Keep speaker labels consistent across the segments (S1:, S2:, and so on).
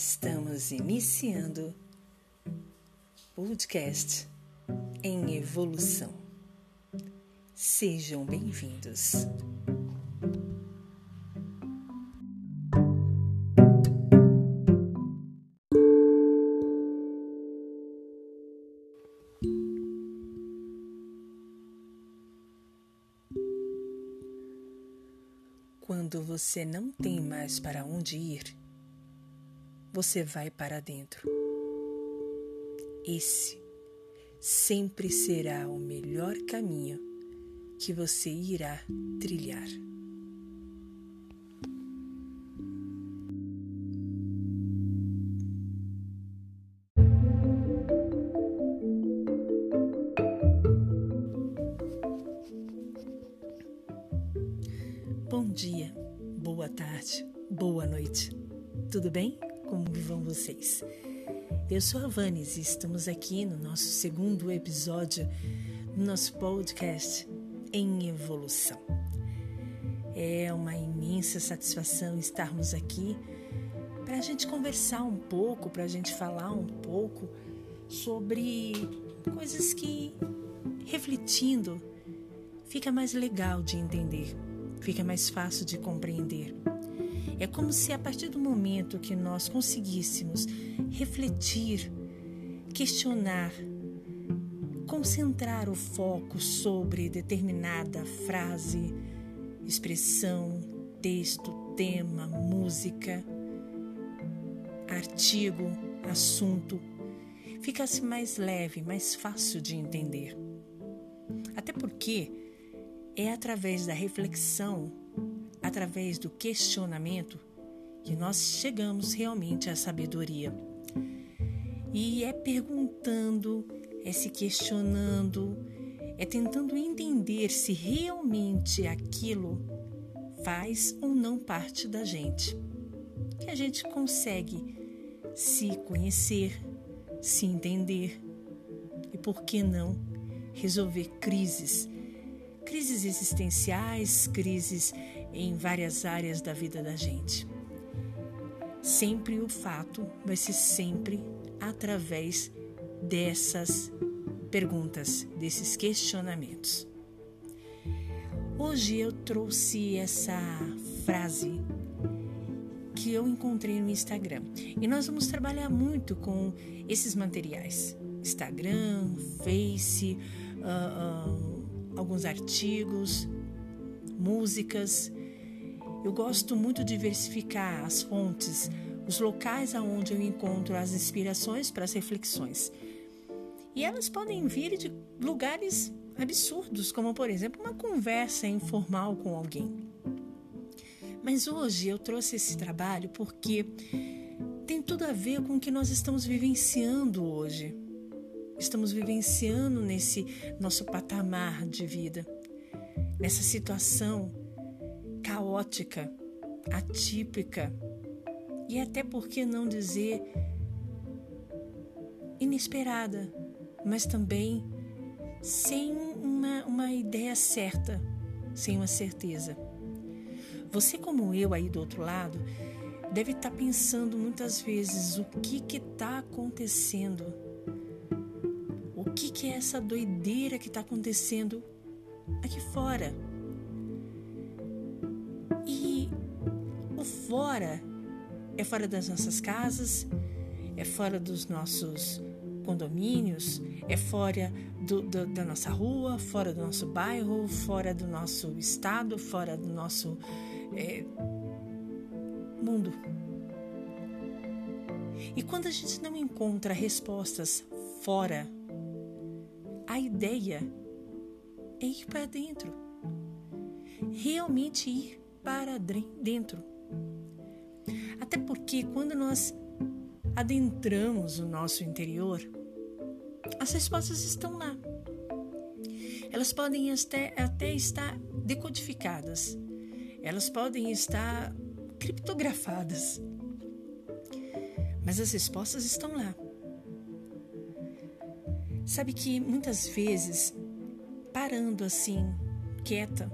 S1: Estamos iniciando podcast em evolução. Sejam bem-vindos. Quando você não tem mais para onde ir, você vai para dentro. Esse sempre será o melhor caminho que você irá trilhar. Bom dia, boa tarde, boa noite. Tudo bem? Como vão vocês? Eu sou a Vanes e estamos aqui no nosso segundo episódio do nosso podcast em evolução. É uma imensa satisfação estarmos aqui para a gente conversar um pouco, para a gente falar um pouco sobre coisas que, refletindo, fica mais legal de entender, fica mais fácil de compreender. É como se a partir do momento que nós conseguíssemos refletir, questionar, concentrar o foco sobre determinada frase, expressão, texto, tema, música, artigo, assunto, ficasse mais leve, mais fácil de entender. Até porque é através da reflexão através do questionamento que nós chegamos realmente à sabedoria. E é perguntando, é se questionando, é tentando entender se realmente aquilo faz ou não parte da gente. Que a gente consegue se conhecer, se entender e, por que não, resolver crises. Crises existenciais, crises em várias áreas da vida da gente. Sempre o fato vai ser sempre através dessas perguntas, desses questionamentos. Hoje eu trouxe essa frase que eu encontrei no Instagram e nós vamos trabalhar muito com esses materiais: Instagram, Face, uh, uh, alguns artigos, músicas eu gosto muito de diversificar as fontes, os locais aonde eu encontro as inspirações para as reflexões. E elas podem vir de lugares absurdos, como por exemplo uma conversa informal com alguém. Mas hoje eu trouxe esse trabalho porque tem tudo a ver com o que nós estamos vivenciando hoje. Estamos vivenciando nesse nosso patamar de vida, nessa situação caótica, atípica e até por que não dizer inesperada, mas também sem uma, uma ideia certa, sem uma certeza. Você, como eu aí do outro lado, deve estar pensando muitas vezes o que está acontecendo. O que, que é essa doideira que está acontecendo aqui fora? Fora, é fora das nossas casas, é fora dos nossos condomínios, é fora do, do, da nossa rua, fora do nosso bairro, fora do nosso estado, fora do nosso é, mundo. E quando a gente não encontra respostas fora, a ideia é ir para dentro. Realmente ir para dentro. Até porque quando nós adentramos o nosso interior, as respostas estão lá. Elas podem até, até estar decodificadas, elas podem estar criptografadas, mas as respostas estão lá. Sabe que muitas vezes, parando assim, quieta,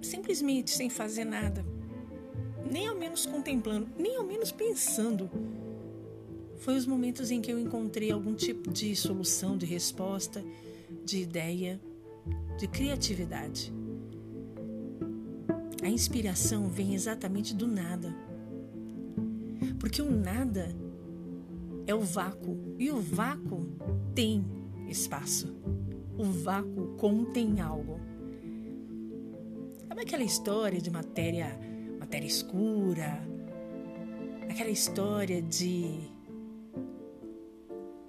S1: simplesmente sem fazer nada, nem ao menos contemplando, nem ao menos pensando. Foi os momentos em que eu encontrei algum tipo de solução, de resposta, de ideia, de criatividade. A inspiração vem exatamente do nada. Porque o nada é o vácuo e o vácuo tem espaço. O vácuo contém algo. Sabe aquela história de matéria, escura? Aquela história de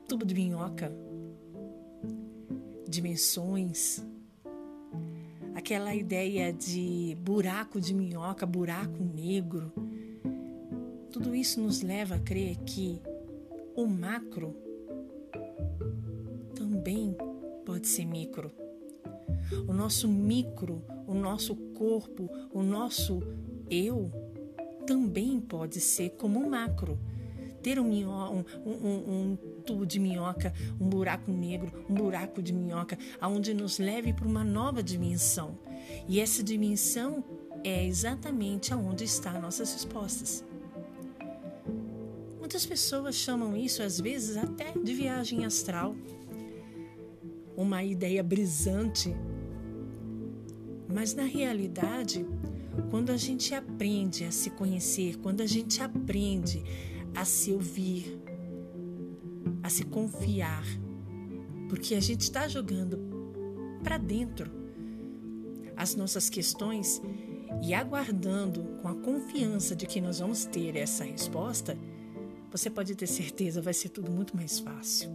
S1: tubo de minhoca? Dimensões? aquela ideia de buraco de minhoca, buraco negro. Tudo isso nos leva a crer que o macro também pode ser micro. O nosso micro, o nosso corpo, o nosso eu também pode ser como o macro. Ter um, um, um, um tubo de minhoca, um buraco negro, um buraco de minhoca, aonde nos leve para uma nova dimensão. E essa dimensão é exatamente aonde estão nossas respostas. Muitas pessoas chamam isso, às vezes, até de viagem astral, uma ideia brisante. Mas na realidade, quando a gente aprende a se conhecer, quando a gente aprende a se ouvir, a se confiar, porque a gente está jogando para dentro as nossas questões e aguardando com a confiança de que nós vamos ter essa resposta, você pode ter certeza vai ser tudo muito mais fácil.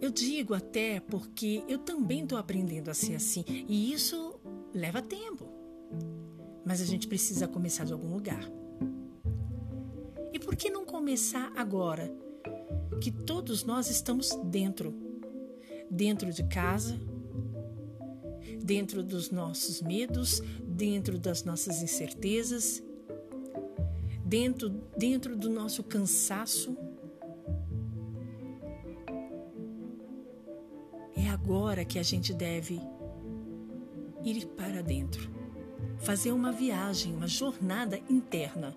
S1: Eu digo até porque eu também estou aprendendo a ser assim e isso leva tempo. Mas a gente precisa começar de algum lugar. E por que não começar agora? que todos nós estamos dentro dentro de casa, dentro dos nossos medos, dentro das nossas incertezas, dentro, dentro do nosso cansaço. É agora que a gente deve ir para dentro, fazer uma viagem, uma jornada interna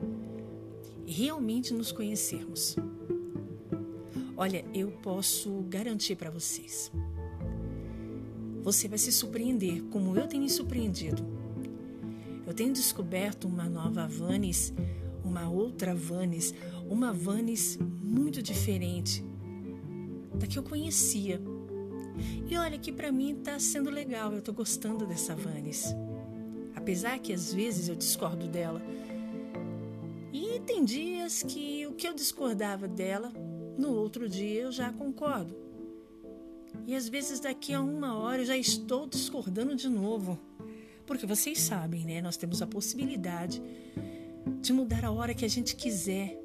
S1: realmente nos conhecermos. Olha, eu posso garantir para vocês. Você vai se surpreender como eu tenho me surpreendido. Eu tenho descoberto uma nova Vanes, uma outra Vanes, uma Vanes muito diferente da que eu conhecia. E olha que para mim está sendo legal, eu estou gostando dessa Vanes. Apesar que às vezes eu discordo dela. E tem dias que o que eu discordava dela no outro dia eu já concordo. E às vezes daqui a uma hora eu já estou discordando de novo. Porque vocês sabem, né? Nós temos a possibilidade de mudar a hora que a gente quiser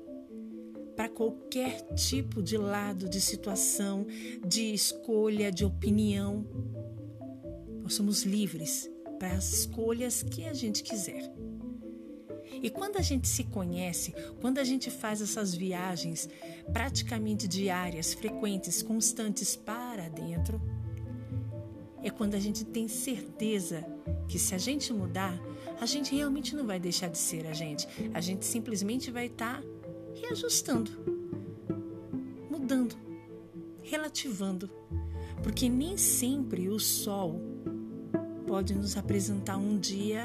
S1: para qualquer tipo de lado, de situação, de escolha, de opinião. Nós somos livres para as escolhas que a gente quiser. E quando a gente se conhece, quando a gente faz essas viagens praticamente diárias, frequentes, constantes para dentro, é quando a gente tem certeza que se a gente mudar, a gente realmente não vai deixar de ser a gente. A gente simplesmente vai estar tá reajustando, mudando, relativando. Porque nem sempre o sol pode nos apresentar um dia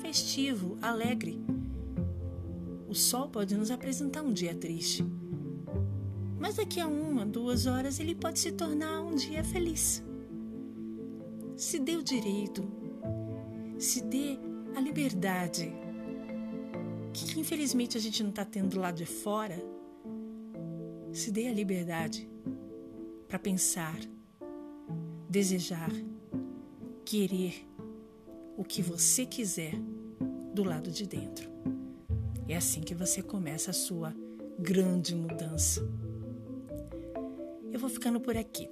S1: festivo, alegre. O sol pode nos apresentar um dia triste, mas daqui a uma, duas horas ele pode se tornar um dia feliz. Se dê o direito, se dê a liberdade, que infelizmente a gente não está tendo lá de fora, se dê a liberdade para pensar, desejar, querer o que você quiser do lado de dentro. É assim que você começa a sua grande mudança. Eu vou ficando por aqui.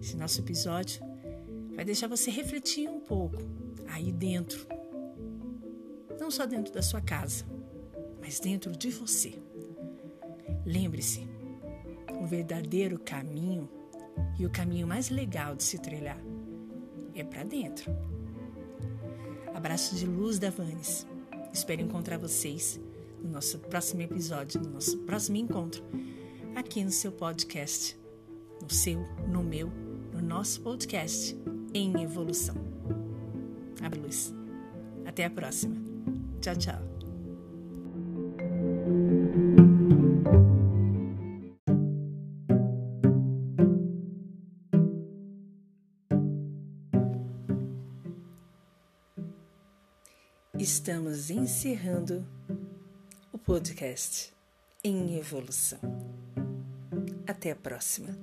S1: Esse nosso episódio vai deixar você refletir um pouco aí dentro não só dentro da sua casa, mas dentro de você. Lembre-se, o verdadeiro caminho e o caminho mais legal de se trilhar é para dentro. Abraço de luz da Vanes. Espero encontrar vocês no nosso próximo episódio, no nosso próximo encontro, aqui no seu podcast, no seu, no meu, no nosso podcast em evolução. Abre luz. Até a próxima. Tchau, tchau. Estamos encerrando o podcast em evolução. Até a próxima.